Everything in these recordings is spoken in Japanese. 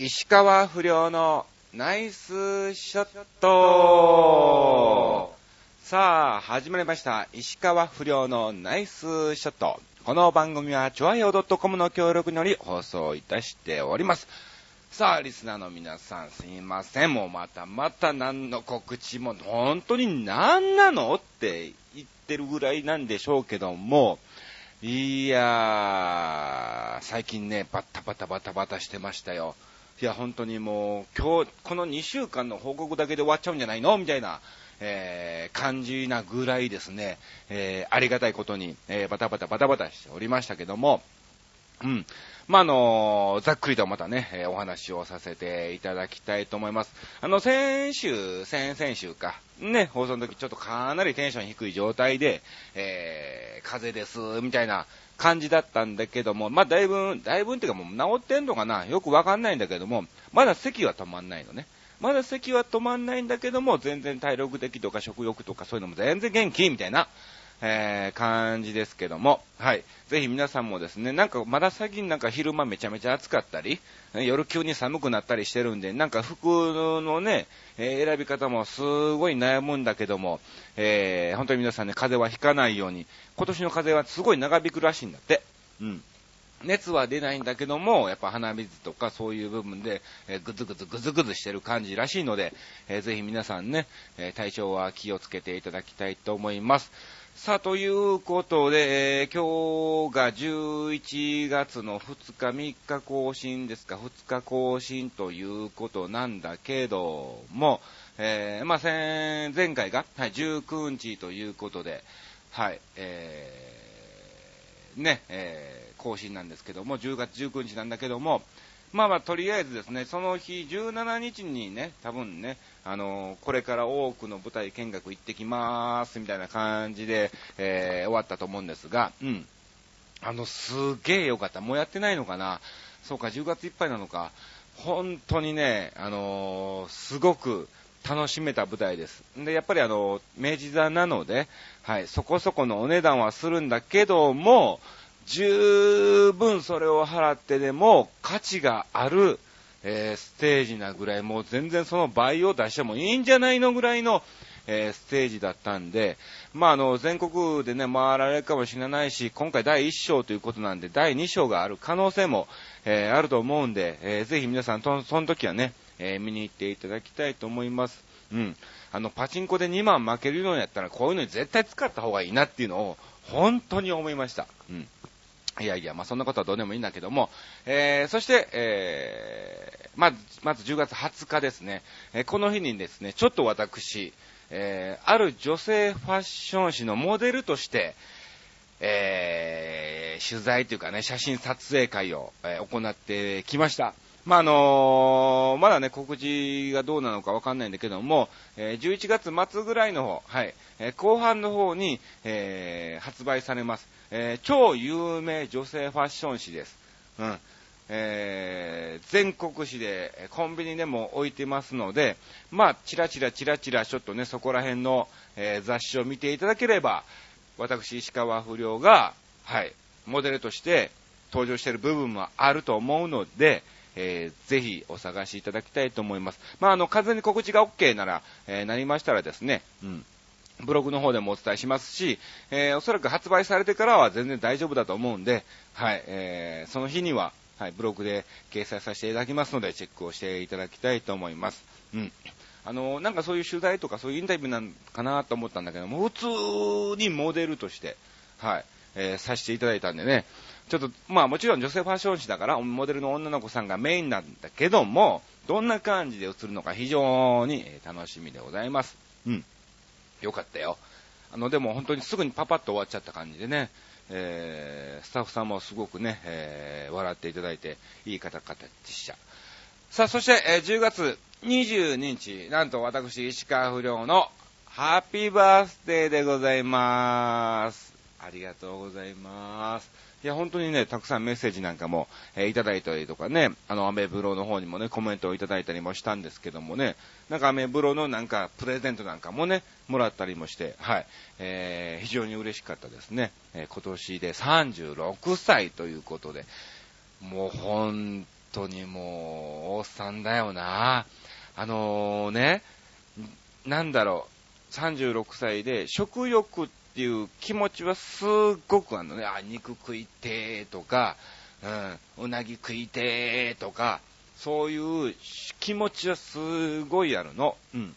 石川不良のナイスショットさあ、始まりました。石川不良のナイスショット。この番組は、ちょわよ .com の協力により放送いたしております。さあ、リスナーの皆さん、すいません。もうまたまた何の告知も、本当に何なのって言ってるぐらいなんでしょうけども、いやー、最近ね、バタバタバタバタしてましたよ。いや、本当にもう、今日、この2週間の報告だけで終わっちゃうんじゃないの？みたいな、えー、感じなぐらいですね、えー、ありがたいことに、えー、バタバタバタバタしておりましたけども、うん。まあ、あのざっくりとまたね、えーお話をさせていただきたいと思います。あの、先週、先々週か、ね、放送の時ちょっとかなりテンション低い状態で、えー、風邪です、みたいな感じだったんだけども、まあ、だいぶ、だいぶっていうかもう治ってんのかな？よくわかんないんだけども、まだ席は止まんないのね。まだ咳は止まんないんだけども、全然体力的とか食欲とかそういうのも全然元気みたいな、えー、感じですけども、はい。ぜひ皆さんもですね、なんかまだ最近なんか昼間めちゃめちゃ暑かったり、夜急に寒くなったりしてるんで、なんか服のね、えー選び方もすごい悩むんだけども、えー、本当に皆さんね、風邪はひかないように、今年の風邪はすごい長引くらしいんだって。うん。熱は出ないんだけども、やっぱ鼻水とかそういう部分で、えーぐずぐずぐずぐずしてる感じらしいので、えーぜひ皆さんね、えー体調は気をつけていただきたいと思います。さあ、ということで、えー今日が11月の2日、3日更新ですか、2日更新ということなんだけども、えーまあ、前回が、はい、19日ということで、はい、えーね、えー更新なんですけども、10月19日なんだけども、まあまあ、とりあえずですね、その日、17日にね、多分ね、あのこれから多くの舞台見学行ってきまーす、みたいな感じで、えー終わったと思うんですが、うん。あの、すげえよかった。もうやってないのかな？そうか、10月いっぱいなのか。本当にね、あのーすごく楽しめた舞台です。で、やっぱりあの、明治座なので、はい、そこそこのお値段はするんだけども、十分それを払ってでも価値がある、えーステージなぐらい、もう全然その倍を出してもいいんじゃないのぐらいの、えーステージだったんで、まあ、あの、全国でね、回られるかもしれないし、今回第1章ということなんで、第2章がある可能性も、えーあると思うんで、えーぜひ皆さん、その時はね、え見に行っていただきたいと思います。うん。あの、パチンコで2万負けるようにやったら、こういうのに絶対使った方がいいなっていうのを、本当に思いました。うん。いやいや、まあそんなことはどうでもいいんだけども、えー、そして、えー、まず、まず10月20日ですね、えーこの日にですね、ちょっと私、えー、ある女性ファッション誌のモデルとして、えー、取材というかね、写真撮影会を、えー行ってきました。まあ、あのーまだね、告知がどうなのかわかんないんだけども、えー11月末ぐらいの方、はい、えー後半の方に、えー発売されます。え超有名女性ファッション誌です。うん。えー全国紙で、コンビニでも置いてますので、まあ、チラチラチラチラ、ちょっとね、そこら辺の、えー雑誌を見ていただければ、私、石川不良が、はい、モデルとして登場している部分もあると思うので、えーぜひお探しいただきたいと思います。まあ、あの、完全に告知が OK なら、えーなりましたらですね、うん。ブログの方でもお伝えしますし、えーおそらく発売されてからは全然大丈夫だと思うんで、はい、えーその日には、はい、ブログで掲載させていただきますので、チェックをしていただきたいと思います。うん。あの、なんかそういう取材とかそういうインタビューなんかなと思ったんだけども、普通にモデルとして、はい、えーさせていただいたんでね、ちょっと、まあもちろん女性ファッション誌だから、モデルの女の子さんがメインなんだけども、どんな感じで映るのか非常にえー楽しみでございます。うん。よかったよ。あの、でも本当にすぐにパパッと終わっちゃった感じでね、えースタッフさんもすごくね、えー笑っていただいて、いい方々でした。さあ、そして、えー10月22日、なんと私、石川不良のハッピーバースデーでございます。ありがとうございます。いや、本当にね、たくさんメッセージなんかも、えーいただいたりとかね、あの、アメブロの方にもね、コメントをいただいたりもしたんですけどもね、なんかアメブロのなんか、プレゼントなんかもね、もらったりもして、はい、えー非常に嬉しかったですね。えー今年で36歳ということで、もう本当にもう、おっさんだよな。あのー、ね、なんだろう、36歳で食欲っていう気持ちはすっごくあのね。あ、肉食いてーとか、うん、うなぎ食いてーとか、そういう気持ちはすごいあるの。うん。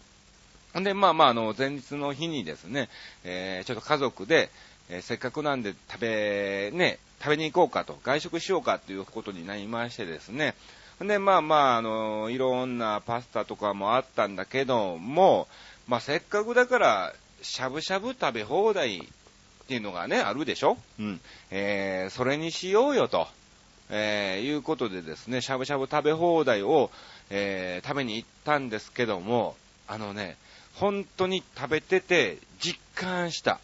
んで、まあまあ、あの、前日の日にですね、えー、ちょっと家族で、えー、せっかくなんで食べ、ね、食べに行こうかと、外食しようかということになりましてですね、で、まあまあ、あの、いろんなパスタとかもあったんだけども、まあせっかくだから、しゃぶしゃぶ食べ放題っていうのがね、あるでしょ？うん。えー、それにしようよと、えー、いうことでですね、しゃぶしゃぶ食べ放題を、えー、食べに行ったんですけども、あのね、本当に食べてて実感した。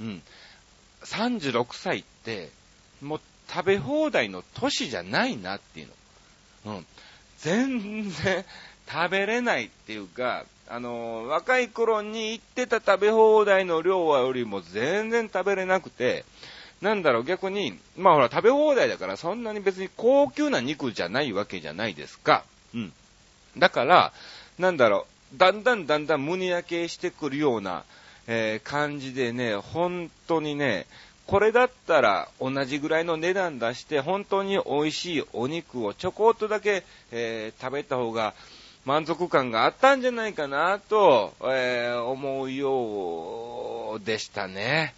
うん。36歳って、もう食べ放題の年じゃないなっていうの。うん。全然食べれないっていうか、あの、若い頃に行ってた食べ放題の量よりも全然食べれなくて、なんだろう、逆に、まあほら、食べ放題だからそんなに別に高級な肉じゃないわけじゃないですか。うん。だから、なんだろう、だんだんだんだん胸焼けしてくるような、えー、感じでね、本当にね、これだったら同じぐらいの値段出して、本当に美味しいお肉をちょこっとだけ、えー、食べた方が満足感があったんじゃないかなと、えー、思うようでしたね。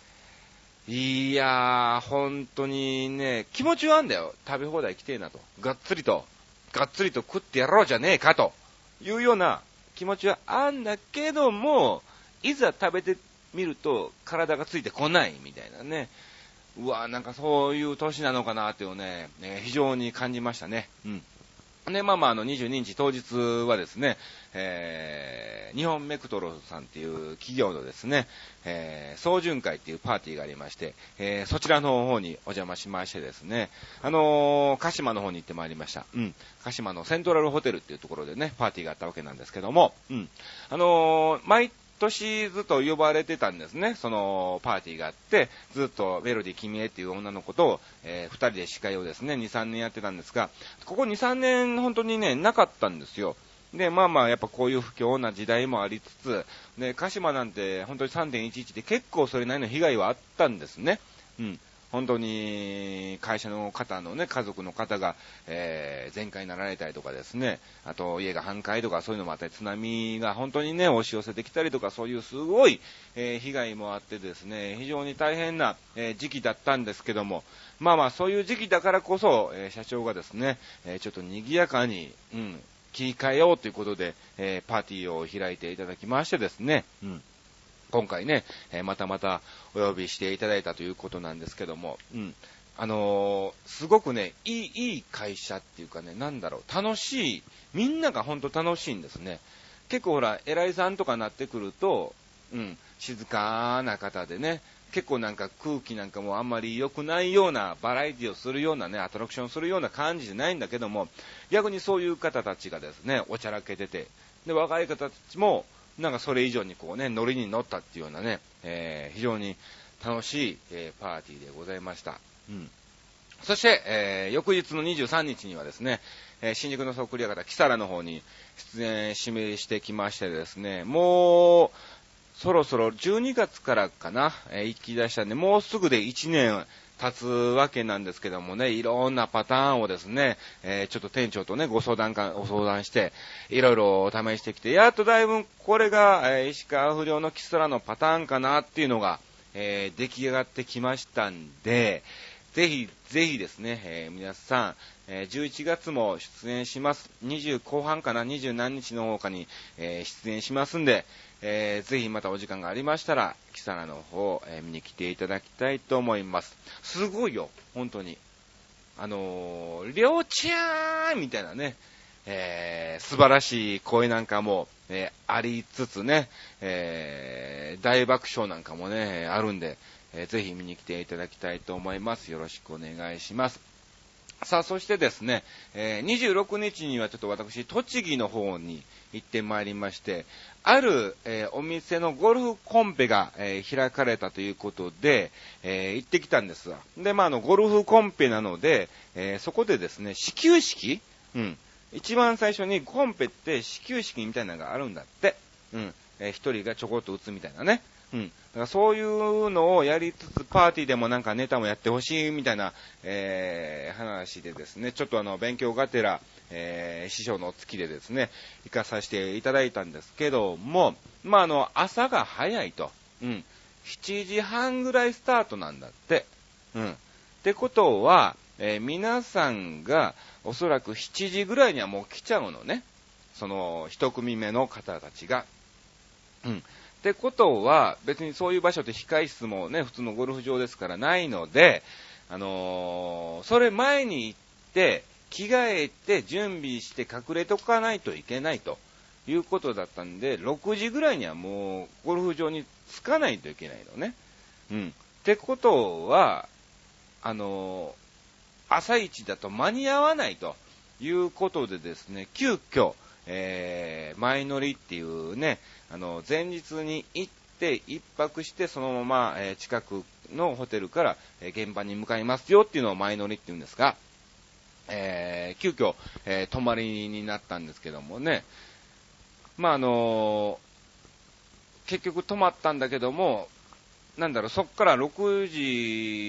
いやー、本当にね、気持ちはあんだよ。食べ放題来てえなと。がっつりと、がっつりと食ってやろうじゃねえかというような気持ちはあんだけども、いざ食べて見ると体がついてこないみたいなね。うわーなんかそういう年なのかなっていうね、ね非常に感じましたね。うん。で、まあまあ、あの、22日当日はですね、えー、日本メクトロさんっていう企業のですね、えー、総巡会っていうパーティーがありまして、えー、そちらの方にお邪魔しましてですね、あのー、鹿島の方に行ってまいりました。うん。鹿島のセントラルホテルっていうところでね、パーティーがあったわけなんですけども、うん。あのー、毎年ずっと呼ばれてたんですね。そのパーティーがあって、ずっとメロディ君へっていう女の子と、えー、二人で司会をですね、2、3年やってたんですが、ここ2、3年本当にね、なかったんですよ。で、まあまあ、やっぱこういう不況な時代もありつつ、で、鹿島なんて本当に3.11で結構それなりの被害はあったんですね。うん。本当に会社の方のね、家族の方が、えー、全壊になられたりとかですね、あと家が半壊とかそういうのもあったり、津波が本当にね、押し寄せてきたりとか、そういうすごい、えー、被害もあってですね、非常に大変な、えー、時期だったんですけども、まあまあそういう時期だからこそ、え社長がですね、えちょっと賑やかに、うん、切り替えようということで、えパーティーを開いていただきましてですね、うん。今回ね、えまたまたお呼びしていただいたということなんですけども、うん。あのー、すごくね、いい、いい会社っていうかね、なんだろう、楽しい、みんながほんと楽しいんですね。結構ほら、偉いさんとかなってくると、うん、静かな方でね、結構なんか空気なんかもあんまり良くないようなバラエティをするようなね、アトラクションするような感じじゃないんだけども、逆にそういう方たちがですね、おちゃらけてて、で、若い方たちも、なんかそれ以上にこうね、ノリに乗ったっていうようなね、えー、非常に楽しい、えー、パーティーでございました。うん。そして、えー、翌日の23日にはですね、えー、新宿のそっくり方、キサラの方に出演指名してきましてですね、もう、そろそろ12月からかな、えー、行き出したんで、もうすぐで1年経つわけなんですけどもね、いろんなパターンをですね、えー、ちょっと店長とね、ご相談か、ご相談して、いろいろ試してきて、やっとだいぶこれが、えー、石川不良のキスラのパターンかなっていうのが、えー、出来上がってきましたんで、ぜひ、ぜひですね、えー、皆さん、えー、11月も出演します。20後半かな、20何日の方かに、えー、出演しますんで、えー、ぜひまたお時間がありましたら、キサラの方、え、見に来ていただきたいと思います。すごいよ、本当に。あのー、りょうちゃーんみたいなね、えー、素晴らしい声なんかも、えー、ありつつね、えー、大爆笑なんかもね、あるんで、えー、ぜひ見に来ていただきたいと思います。よろしくお願いします。さあ、そしてですね、えー、26日にはちょっと私、栃木の方に行ってまいりまして、ある、えー、お店のゴルフコンペが、えー、開かれたということで、え行ってきたんですわ。で、まあ、あの、ゴルフコンペなので、えそこでですね、始球式うん。一番最初にコンペって始球式みたいなのがあるんだって。うん。えー一人がちょこっと打つみたいなね。うん。だからそういうのをやりつつ、パーティーでもなんかネタもやってほしいみたいな、えー話でですね、ちょっとあの、勉強がてら、えー師匠の月でですね、行かさせていただいたんですけども、まあ、あの、朝が早いと。うん。7時半ぐらいスタートなんだって。うん。ってことは、えー皆さんがおそらく7時ぐらいにはもう来ちゃうのね。その一組目の方たちが。うん。ってことは、別にそういう場所って控室もね、普通のゴルフ場ですからないので、あのーそれ前に行って、着替えて準備して隠れとかないといけないということだったんで、6時ぐらいにはもうゴルフ場に着かないといけないのね。うん。ってことは、あのー朝一だと間に合わないということでですね、急遽、えー、前乗りっていうね、あの、前日に行って、一泊して、そのまま、えー近くのホテルから、え現場に向かいますよっていうのを前乗りっていうんですが、えー、急遽、えー泊まりになったんですけどもね、まあ、あのー結局泊まったんだけども、なんだろう、そこから6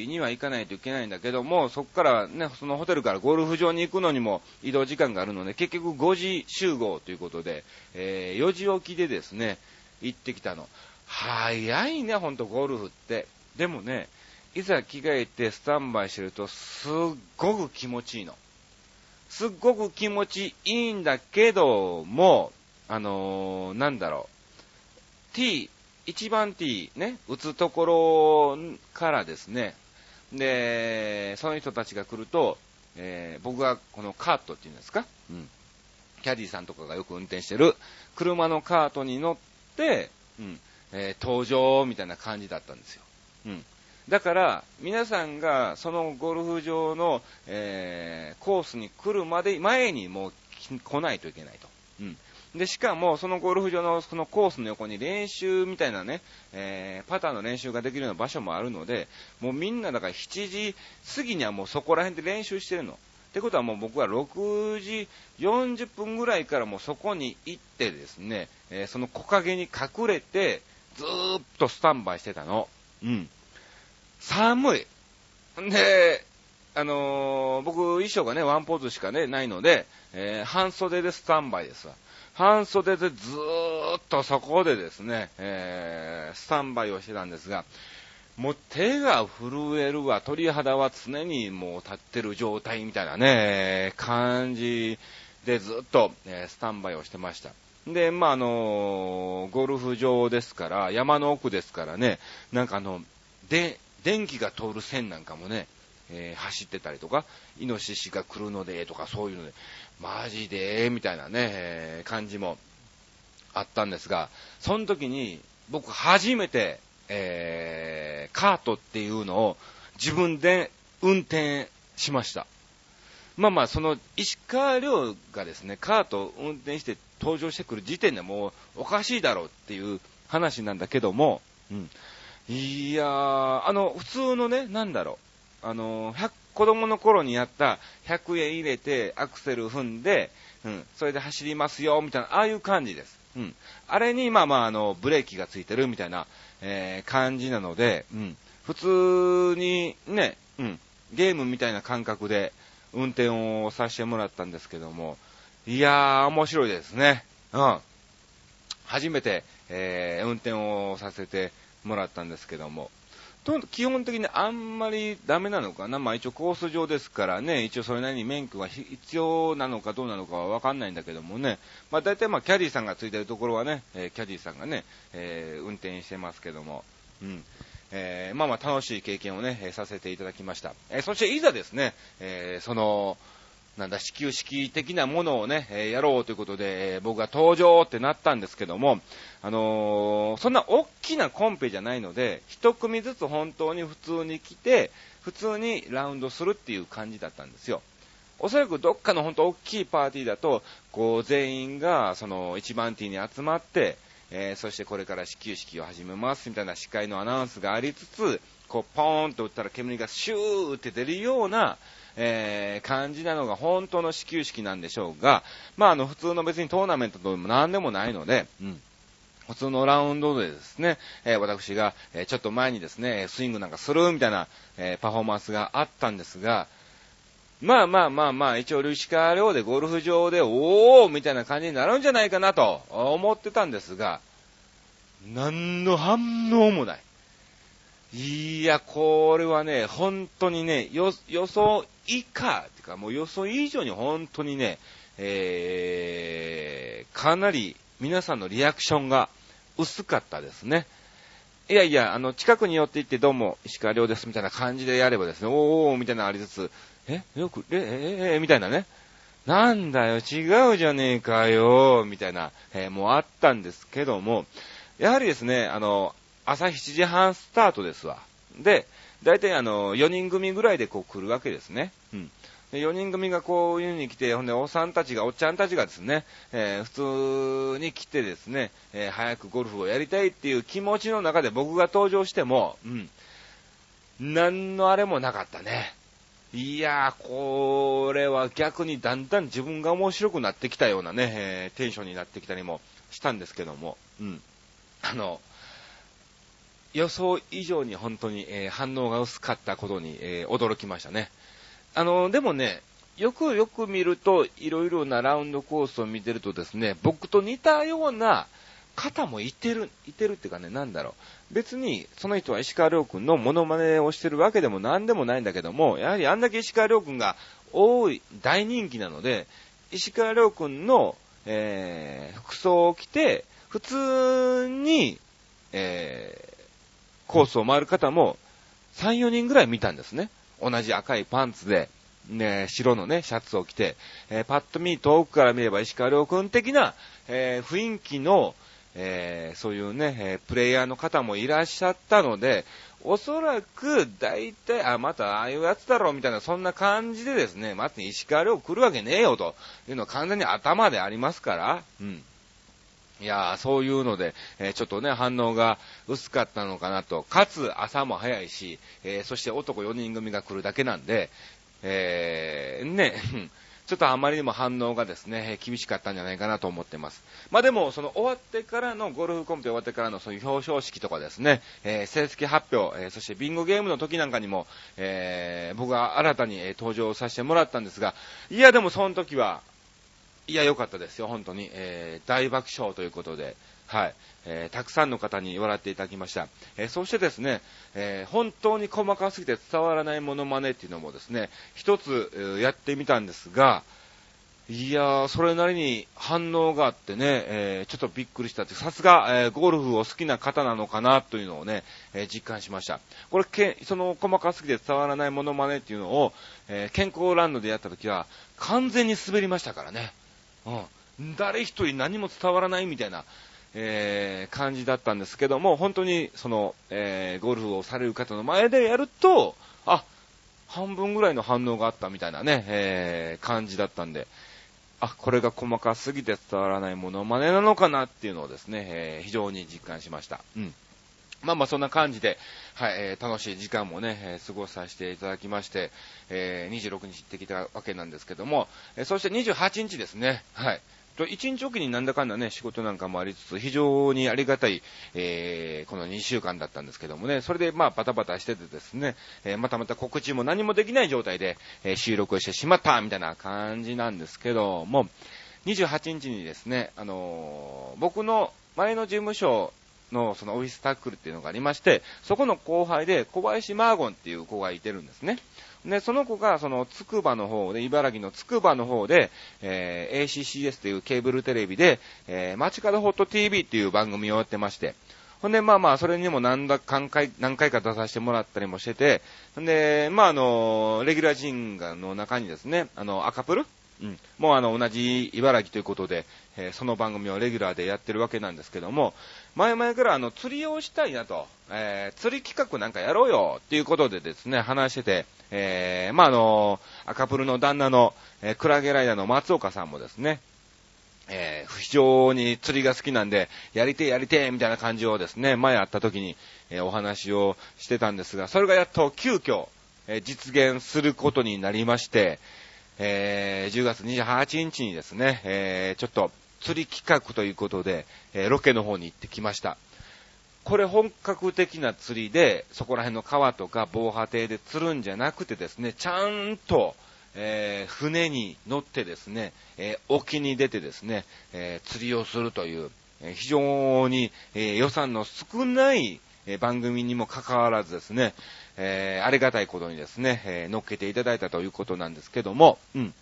時には行かないといけないんだけども、そこからね、そのホテルからゴルフ場に行くのにも移動時間があるので、結局5時集合ということで、えー4時起きでですね、行ってきたの。早いね、ほんとゴルフって。でもね、いざ着替えてスタンバイしてると、すっごく気持ちいいの。すっごく気持ちいいんだけども、あのーなんだろう、T、一番 T ね、打つところからですね、で、その人たちが来ると、えー僕がこのカートっていうんですか、うん、キャディさんとかがよく運転してる車のカートに乗って、うんえー登場みたいな感じだったんですよ。うんだから、皆さんがそのゴルフ場の、えーコースに来るまで、前にもう来ないといけないと。うん。で、しかも、そのゴルフ場のそのコースの横に練習みたいなね、えーパターンの練習ができるような場所もあるので、もうみんなだから7時過ぎにはもうそこら辺で練習してるの。ってことはもう僕は6時40分ぐらいからもうそこに行ってですね、えーその木陰に隠れて、ずーっとスタンバイしてたの。うん。寒い。で、あのー僕、衣装がね、ワンポーズしかね、ないので、えー半袖でスタンバイですわ。半袖でずーっとそこでですね、えースタンバイをしてたんですが、もう手が震えるわ、鳥肌は常にもう立ってる状態みたいなね、感じでずっと、えースタンバイをしてました。で、まあ、あのゴルフ場ですから、山の奥ですからね、なんかあの、で、電気が通る線なんかもね、えー走ってたりとか、イノシシが来るので、とかそういうので、マジで、みたいなね、えー感じもあったんですが、その時に僕初めて、えーカートっていうのを自分で運転しました。まあまあ、その石川遼がですね、カートを運転して登場してくる時点でもうおかしいだろうっていう話なんだけども、うん。いやー、あの、普通のね、なんだろう、あの、子供の頃にやった100円入れてアクセル踏んで、うん、それで走りますよ、みたいな、ああいう感じです。うん。あれに、まあまあ、あの、ブレーキがついてるみたいな、えー感じなので、うん。普通に、ね、うん、ゲームみたいな感覚で運転をさせてもらったんですけども、いやー、面白いですね。うん。初めて、えー運転をさせてもらったんですけども、と基本的にあんまりダメなのかな、まあ一応コース上ですからね、一応それなりに免許が必要なのかどうなのかは分かんないんだけどもね、まあ大体まあキャディーさんがついてるところはね、えーキャディーさんがね、えー運転してますけども、うん。えーまあまあ楽しい経験をね、させていただきました。えーそしていざですね、えーその、なんだ、始球式的なものをね、えーやろうということで、えー僕が登場ってなったんですけども、あのーそんな大きなコンペじゃないので、一組ずつ本当に普通に来て、普通にラウンドするっていう感じだったんですよ。おそらくどっかの本当大きいパーティーだと、こう全員がその一番ティーに集まって、えーそしてこれから始球式を始めますみたいな司会のアナウンスがありつつ、こうポーンと打ったら煙がシューって出るような、えー、感じなのが本当の始球式なんでしょうが、まあ、あの、普通の別にトーナメントでも何でもないので、うん。普通のラウンドでですね、えー、私が、え、ちょっと前にですね、スイングなんかするみたいな、えー、パフォーマンスがあったんですが、まあまあまあまあ、一応、ルシカー寮でゴルフ場で、おーみたいな感じになるんじゃないかなと思ってたんですが、何の反応もない。いや、これはね、本当にね、予想以下、ってかもう予想以上に本当にね、えー、かなり皆さんのリアクションが薄かったですね。いやいや、あの、近くに寄って行ってどうも、石川亮ですみたいな感じでやればですね、おーみたいなのありつつ、えよく、え、え、え、みたいなね。なんだよ、違うじゃねえかよ、みたいな、えー、もうあったんですけども、やはりですね、あの、朝7時半スタートですわ。で、大体あの、4人組ぐらいでこう来るわけですね。うん。で、4人組がこういうに来て、ほんで、おっさんたちが、おっちゃんたちがですね、えー、普通に来てですね、えー、早くゴルフをやりたいっていう気持ちの中で僕が登場しても、うん、何のあれもなかったね。いやー、これは逆にだんだん自分が面白くなってきたようなね、えー、テンションになってきたりもしたんですけども、うん。あの、予想以上に本当に、えー、反応が薄かったことに、えー、驚きましたね。あの、でもね、よくよく見ると、いろいろなラウンドコースを見てるとですね、僕と似たような方もいてる、いてるっていうかね、なんだろう。別に、その人は石川亮君のモノマネをしてるわけでも何でもないんだけども、やはりあんだけ石川亮君が多い、大人気なので、石川亮君の、えー、服装を着て、普通に、えー、コースを回る方も、3、4人ぐらい見たんですね。同じ赤いパンツで、ね、白のね、シャツを着て、えー、パッと見、遠くから見れば石川遼君的な、えー、雰囲気の、えー、そういうね、えプレイヤーの方もいらっしゃったので、おそらく、大体、あ、またああいうやつだろうみたいな、そんな感じでですね、まず石川遼来るわけねえよというのは完全に頭でありますから、うん。いやー、そういうので、えー、ちょっとね、反応が薄かったのかなと。かつ、朝も早いし、えー、そして男4人組が来るだけなんで、えー、ね、ちょっとあまりにも反応がですね、厳しかったんじゃないかなと思ってます。まあでも、その終わってからの、ゴルフコンペ終わってからのそういう表彰式とかですね、えー、成績発表、えー、そしてビンゴゲームの時なんかにも、えー、僕は新たに、え登場させてもらったんですが、いやでもその時は、いや、良かったですよ、本当に。えー、大爆笑ということで、はい。えー、たくさんの方に笑っていただきました。えー、そしてですね、えー、本当に細かすぎて伝わらないモノマネっていうのもですね、一つ、やってみたんですが、いやー、それなりに反応があってね、えー、ちょっとびっくりしたって、さすが、えー、ゴルフを好きな方なのかなというのをね、えー、実感しました。これ、けその細かすぎて伝わらないモノマネっていうのを、え健康ランドでやった時は、完全に滑りましたからね。うん。誰一人何も伝わらないみたいな、えー、感じだったんですけども、本当に、その、えー、ゴルフをされる方の前でやると、あ、半分ぐらいの反応があったみたいなね、えー、感じだったんで、あ、これが細かすぎて伝わらないものまねなのかなっていうのをですね、えー、非常に実感しました。うん。まあまあそんな感じで、はい、えー、楽しい時間もね、えー、過ごさせていただきまして、えー、26日行ってきたわけなんですけども、えー、そして28日ですね、はい。と、1日おきになんだかんだね、仕事なんかもありつつ、非常にありがたい、えー、この2週間だったんですけどもね、それでまあバタバタしててですね、えー、またまた告知も何もできない状態で、えー、収録してしまった、みたいな感じなんですけども、28日にですね、あのー、僕の前の事務所のそのオフィスタックルっていうのがありまして、そこの後輩で小林マーゴンっていう子がいてるんですね。で、その子が、その、つくばの方で、茨城のつくばの方で、えー、ACCS というケーブルテレビで、えー、街角ホット TV っていう番組をやってまして、ほんで、まあまあ、それにも何だ、何回、何回か出させてもらったりもしてて、んで、まああの、レギュラー人がの中にですね、あの、赤プル？うん。もうあの、同じ茨城ということで、え、その番組をレギュラーでやってるわけなんですけども、前々からあの、釣りをしたいなと、え、釣り企画なんかやろうよっていうことでですね、話してて、えー、まあ、あの赤プルの旦那の、え、クラゲライダーの松岡さんもですね、えー、非常に釣りが好きなんで、やりてやりてみたいな感じをですね、前会った時に、えー、お話をしてたんですが、それがやっと急遽、え実現することになりまして、えー、10月28日にですね、えー、ちょっと釣り企画ということで、えー、ロケの方に行ってきました。これ本格的な釣りで、そこら辺の川とか防波堤で釣るんじゃなくてですね、ちゃんと、えー、船に乗ってですね、えー、沖に出てですね、えー、釣りをするという、え非常に、え予算の少ない、え番組にもかかわらずですね、えありがたいことにですね、え乗っけていただいたということなんですけども、うん。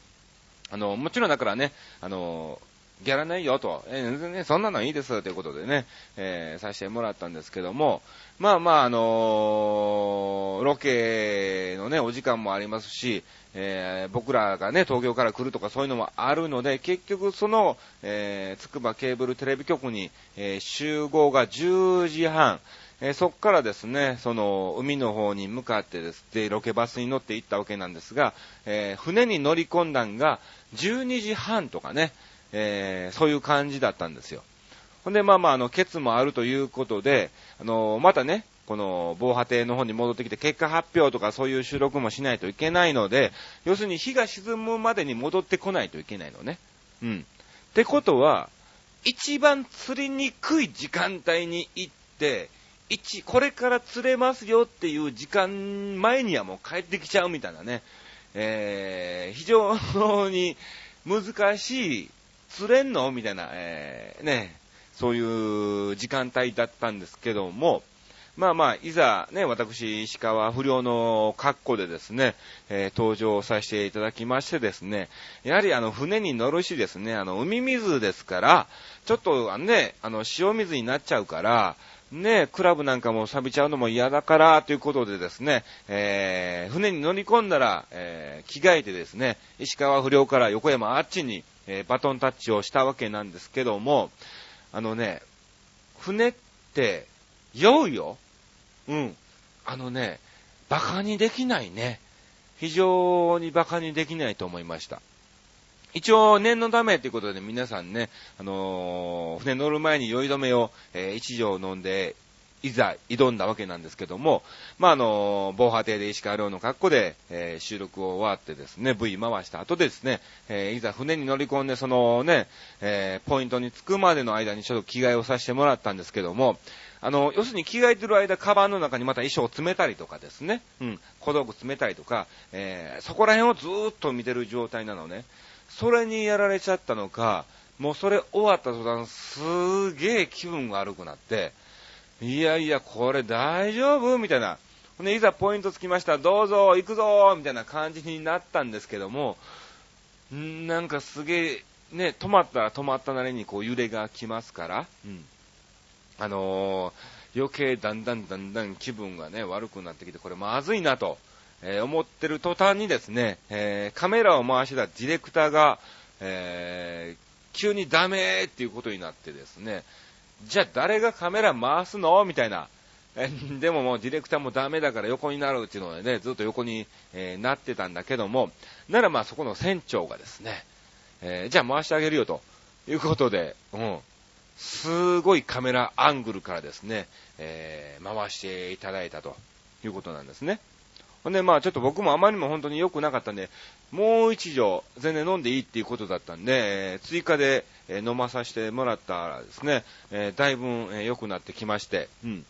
あの、もちろんだからね、あの、ギャラないよと、えー、ね、そんなのいいですということでね、えー、させてもらったんですけども、まあまあ、あのー、ロケのね、お時間もありますし、えー、僕らがね、東京から来るとかそういうのもあるので、結局その、えー、つくばケーブルテレビ局に、えー、集合が10時半、えー、そこからですね、その、海の方に向かってですね、ロケバスに乗って行ったわけなんですが、えー、船に乗り込んだんが12時半とかね、えー、そういう感じだったんですよ。ほんで、まあまあ、あの、ケツもあるということで、あの、またね、この防波堤の方に戻ってきて結果発表とかそういう収録もしないといけないので、要するに日が沈むまでに戻ってこないといけないのね。うん。ってことは、一番釣りにくい時間帯に行って、一、これから釣れますよっていう時間前にはもう帰ってきちゃうみたいなね、えー、非常に難しい釣れんの？みたいな、えー、ね、そういう時間帯だったんですけども、まあまあ、いざね、私、石川不良の格好でですね、えー、登場させていただきましてですね、やはりあの、船に乗るしですね、あの、海水ですから、ちょっとね、あの、塩水になっちゃうから、ね、クラブなんかも錆びちゃうのも嫌だから、ということでですね、えー、船に乗り込んだら、えー、着替えてですね、石川不良から横山あっちに、えー、バトンタッチをしたわけなんですけども、あのね、船って酔うよ。うん。あのね、馬鹿にできないね。非常に馬鹿にできないと思いました。一応、念のためということで皆さんね、あのー、船乗る前に酔い止めを、えー、一錠飲んでいざ挑んだわけなんですけども、まあ、あの、防波堤で石川遼の格好で、えー、収録を終わってですね、V 回した後ですね、えー、いざ船に乗り込んで、そのね、えー、ポイントに着くまでの間にちょっと着替えをさせてもらったんですけども、あの、要するに着替えてる間、カバンの中にまた衣装を詰めたりとかですね、うん、小道具詰めたりとか、えー、そこら辺をずーっと見てる状態なのね。それにやられちゃったのか、もうそれ終わった途端、すげえ気分が悪くなって、いやいや、これ大丈夫？みたいな。ね、いざポイントつきました、どうぞ、行くぞみたいな感じになったんですけども、んなんかすげえ、ね、止まったら止まったなりにこう揺れが来ますから、うん。あのー、余計だんだんだんだん気分がね、悪くなってきて、これまずいなと、えー、思ってる途端にですね、えー、カメラを回してたディレクターが、え急にダメっていうことになってですね、じゃあ誰がカメラ回すの？みたいな。でももうディレクターもダメだから横になるっていうのでね、ずっと横に、えー、なってたんだけども、ならまあそこの船長がですね、えー、じゃあ回してあげるよということで、うん、すごいカメラアングルからですね、えー、回していただいたということなんですね。ほんで、まあちょっと僕もあまりにも本当に良くなかったんで、もう一錠全然飲んでいいっていうことだったんで、えー、追加で、え、飲まさせてもらったらですね、えー、だいぶ、え良くなってきまして、うん。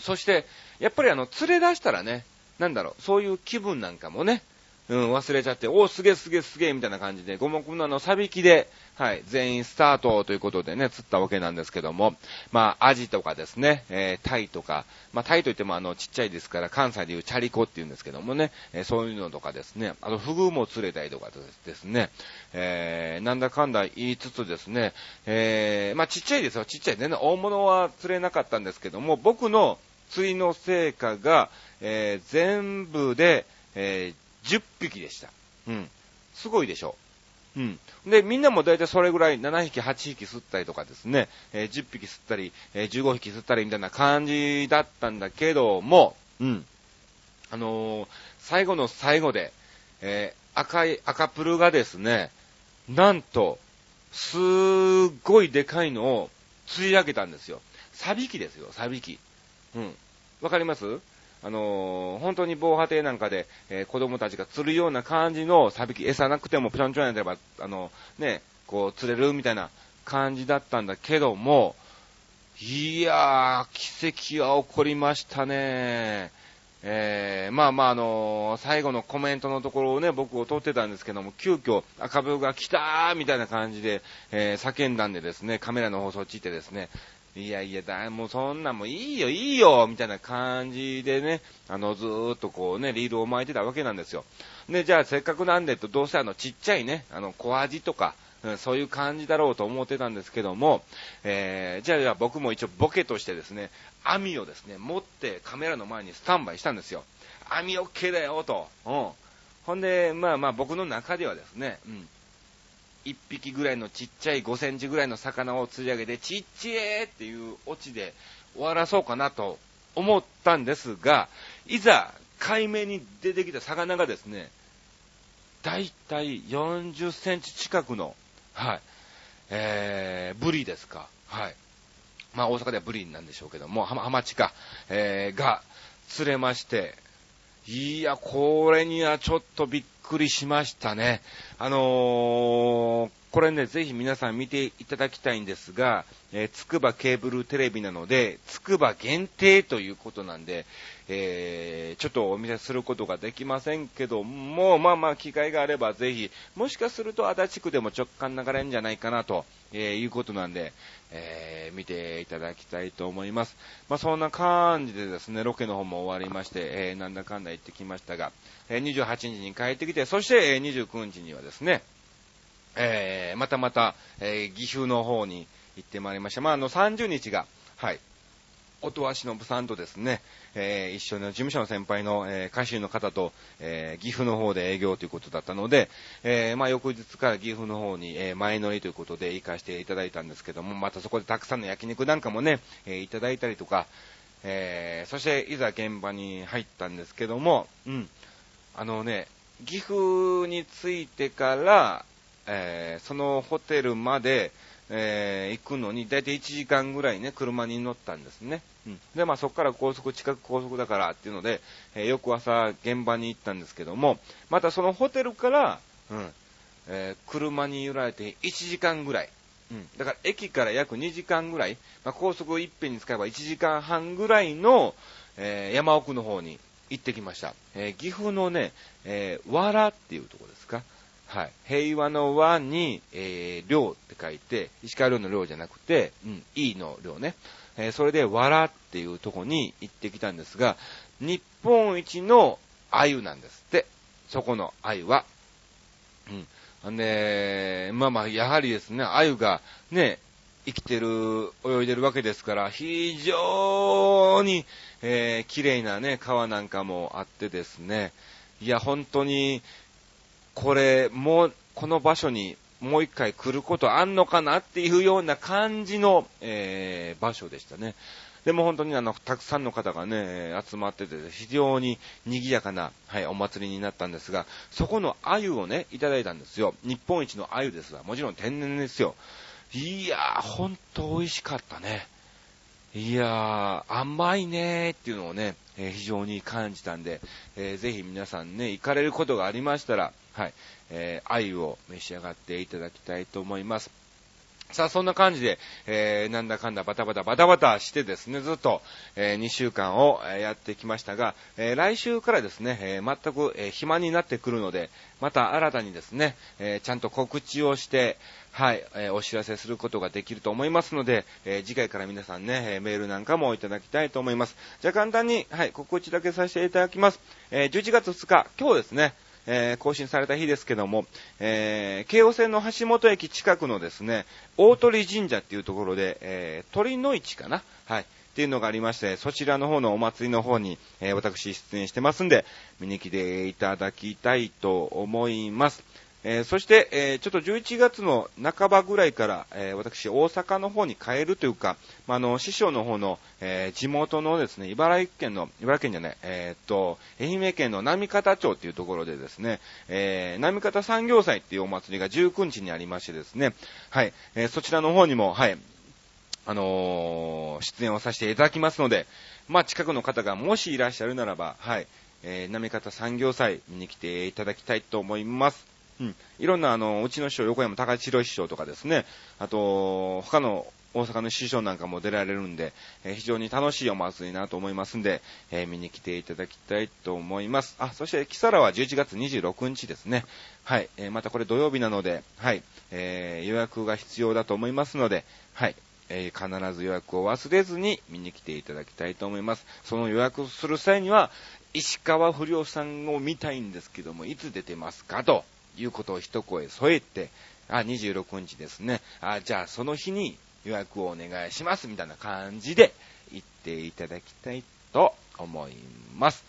そして、やっぱりあの、連れ出したらね、なんだろう、そういう気分なんかもね、うん、忘れちゃって、おー、すげえすげえすげえみたいな感じで、五目のあの、サビキで、はい、全員スタートということでね、釣ったわけなんですけども、まあ、アジとかですね、えー、タイとか、まあ、タイといってもあの、ちっちゃいですから、関西でいうチャリコって言うんですけどもね、えー、そういうのとかですね、あと、フグも釣れたりとかですね、えー、なんだかんだ言いつつですね、えー、まあ、ちっちゃいですよ、ちっちゃい。全然大物は釣れなかったんですけども、僕の釣りの成果が、えー、全部で、えー、10匹でした。うん。すごいでしょ。うん。で、みんなも大体それぐらい7匹、8匹吸ったりとかですね、えー、10匹吸ったり、えー、15匹吸ったりみたいな感じだったんだけども、うん。あのー、最後の最後で、えー、赤い、赤プルがですね、なんと、すっごいでかいのを釣り上げたんですよ。サビキですよ、サビキ。うん。わかります？あのー、本当に防波堤なんかで、えー、子供たちが釣るような感じのサビキ、餌なくてもぴょんちょんやれば、あの、ね、こう釣れるみたいな感じだったんだけども、いやー、奇跡は起こりましたね。えー、まあまあ、あのー、最後のコメントのところをね、僕を撮ってたんですけども、急遽赤病が来たーみたいな感じで、えー、叫んだんでですね、カメラの放送をちってですね、いやいや、だ、もうそんなもういいよ、いいよ、みたいな感じでね、あの、ずーっとこうね、リールを巻いてたわけなんですよ。で、じゃあせっかくなんでと、どうせあの、ちっちゃいね、あの、小アジとか、そういう感じだろうと思ってたんですけども、えー、じゃあじゃあ僕も一応ボケとしてですね、網をですね、持ってカメラの前にスタンバイしたんですよ。網 OK だよ、と。うん。ほんで、まあまあ僕の中ではですね、うん。1匹ぐらいのちっちゃい5センチぐらいの魚を釣り上げて、ちっちえーっていうオチで終わらそうかなと思ったんですが、いざ海面に出てきた魚がですね、だいたい40センチ近くのはい。えー、ブリですか。はい。まあ大阪ではブリなんでしょうけども、ハマチか、えー、が釣れまして、いや、これにはちょっとびっくりしましたね。あのー、これね、ぜひ皆さん見ていただきたいんですが、え、つくばケーブルテレビなので、つくば限定ということなんで、えー、ちょっとお見せすることができませんけども、まあまあ機会があればぜひ、もしかすると足立区でも直感流れるんじゃないかなと、えー、いうことなんで、えー、見ていただきたいと思います。まあそんな感じでですね、ロケの方も終わりまして、えー、なんだかんだ行ってきましたが、え、28日に帰ってきて、そして、え、29日にはですね、え、またまた、え、岐阜の方に行ってまいりました。まあ、あの、30日が、はい、音羽忍さんとですね、えー、一緒の事務所の先輩の、えー、歌手の方と、えー、岐阜の方で営業ということだったので、え、まあ、翌日から岐阜の方に、え、前乗りということで行かせていただいたんですけども、またそこでたくさんの焼肉なんかもね、え、いただいたりとか、え、そしていざ現場に入ったんですけども、うん、あのね、岐阜に着いてから、え、そのホテルまで、えー、行くのに、だいたい1時間ぐらいね、車に乗ったんですね。うん。で、まあそこから高速、近く高速だからっていうので、えー、翌朝現場に行ったんですけども、またそのホテルから、うん、えー、車に揺られて1時間ぐらい。うん。だから駅から約2時間ぐらい、まあ高速をいっぺんに使えば1時間半ぐらいの、え山奥の方に行ってきました。え岐阜のね、えー、わらっていうところ。はい。平和の和に、えー、量って書いて、石川遼の量じゃなくて、うん、いいの量ね。えー、それで、わらっていうとこに行ってきたんですが、日本一の鮎なんですって。そこの鮎は。うん。で、まあまあ、やはりですね、鮎がね、生きてる、泳いでるわけですから、非常に、えー、綺麗なね、川なんかもあってですね、いや、本当に、これ、もう、この場所にもう一回来ることあんのかなっていうような感じの、えー、場所でしたね。でも本当にあの、たくさんの方がね、集まってて、非常に賑やかな、はい、お祭りになったんですが、そこの鮎をね、いただいたんですよ。日本一の鮎ですが、もちろん天然ですよ。いやー、ほんと美味しかったね。いやー、甘いねーっていうのをね、えー、非常に感じたんで、えー、ぜひ皆さんね、行かれることがありましたら、はい、えー、鮎を召し上がっていただきたいと思います。さあ、そんな感じで、えー、なんだかんだバタバタバタバタしてですね、ずっと、えー、2週間を、やってきましたが、えー、来週からですね、えー、全く、えー、暇になってくるので、また新たにですね、えー、ちゃんと告知をして、はい、えー、お知らせすることができると思いますので、えー、次回から皆さんね、えー、メールなんかもいただきたいと思います。じゃあ簡単に、はい、告知だけさせていただきます。えー、11月2日、今日ですね、え、更新された日ですけども、え、京王線の橋本駅近くのですね、大鳥神社っていうところで、え、鳥の市かな？はい。っていうのがありまして、そちらの方のお祭りの方に、え、私出演してますんで、見に来ていただきたいと思います。えー、そして、えー、ちょっと11月の半ばぐらいから、えー、私、大阪の方に帰るというか、まあ、あの、師匠の方の、え地元のですね、茨城県の、茨城県じゃない、えっと、愛媛県の波方町っていうところでですね、え波方産業祭っていうお祭りが19日にありましてですね、はい、えそちらの方にも、はい、あのー出演をさせていただきますので、まあ、近くの方がもしいらっしゃるならば、はい、えー、なめ方産業祭見に来ていただきたいと思います。うん。いろんな、あの、うちの師匠、横山高千郎師匠とかですね、あと、他の大阪の師匠なんかも出られるんで、えー非常に楽しいお祭りなと思いますんで、えー見に来ていただきたいと思います。あ、そして、キサラは11月26日ですね。はい。えーまたこれ土曜日なので、はい。え予約が必要だと思いますので、はい。え必ず予約を忘れずに見に来ていただきたいと思います。その予約する際には、石川不良さんを見たいんですけども、いつ出てますかということを一声添えて、あ、26日ですね。あ、じゃあその日に予約をお願いします、みたいな感じで言っていただきたいと思います。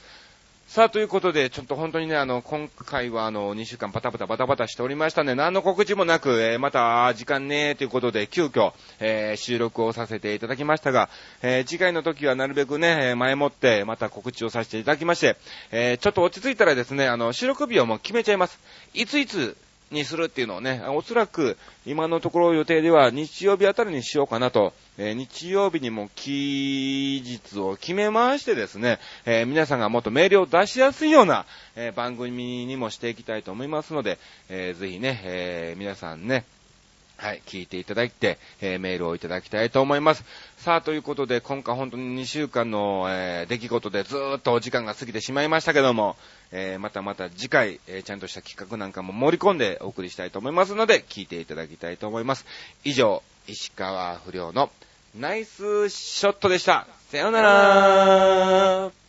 さあ、ということで、ちょっと本当にね、あの、今回はあの、2週間バタバタバタバタしておりましたね。何の告知もなく、えーまた、時間ねということで、急遽、えー収録をさせていただきましたが、えー次回の時はなるべくね、前もって、また告知をさせていただきまして、えちょっと落ち着いたらですね、あの、収録日をもう決めちゃいます。いついつ、にするっていうのをね、おそらく今のところ予定では日曜日あたりにしようかなと、えー日曜日にも期日を決めましてですね、えー皆さんがもっとメールを出しやすいような、えー番組にもしていきたいと思いますので、えーぜひね、え皆さんね、はい、聞いていただいて、えーメールをいただきたいと思います。さあ、ということで、今回本当に2週間の、えー出来事でずーっとお時間が過ぎてしまいましたけども、えーまたまた次回、えちゃんとした企画なんかも盛り込んでお送りしたいと思いますので、聞いていただきたいと思います。以上、石川不良のナイスショットでした。さようなら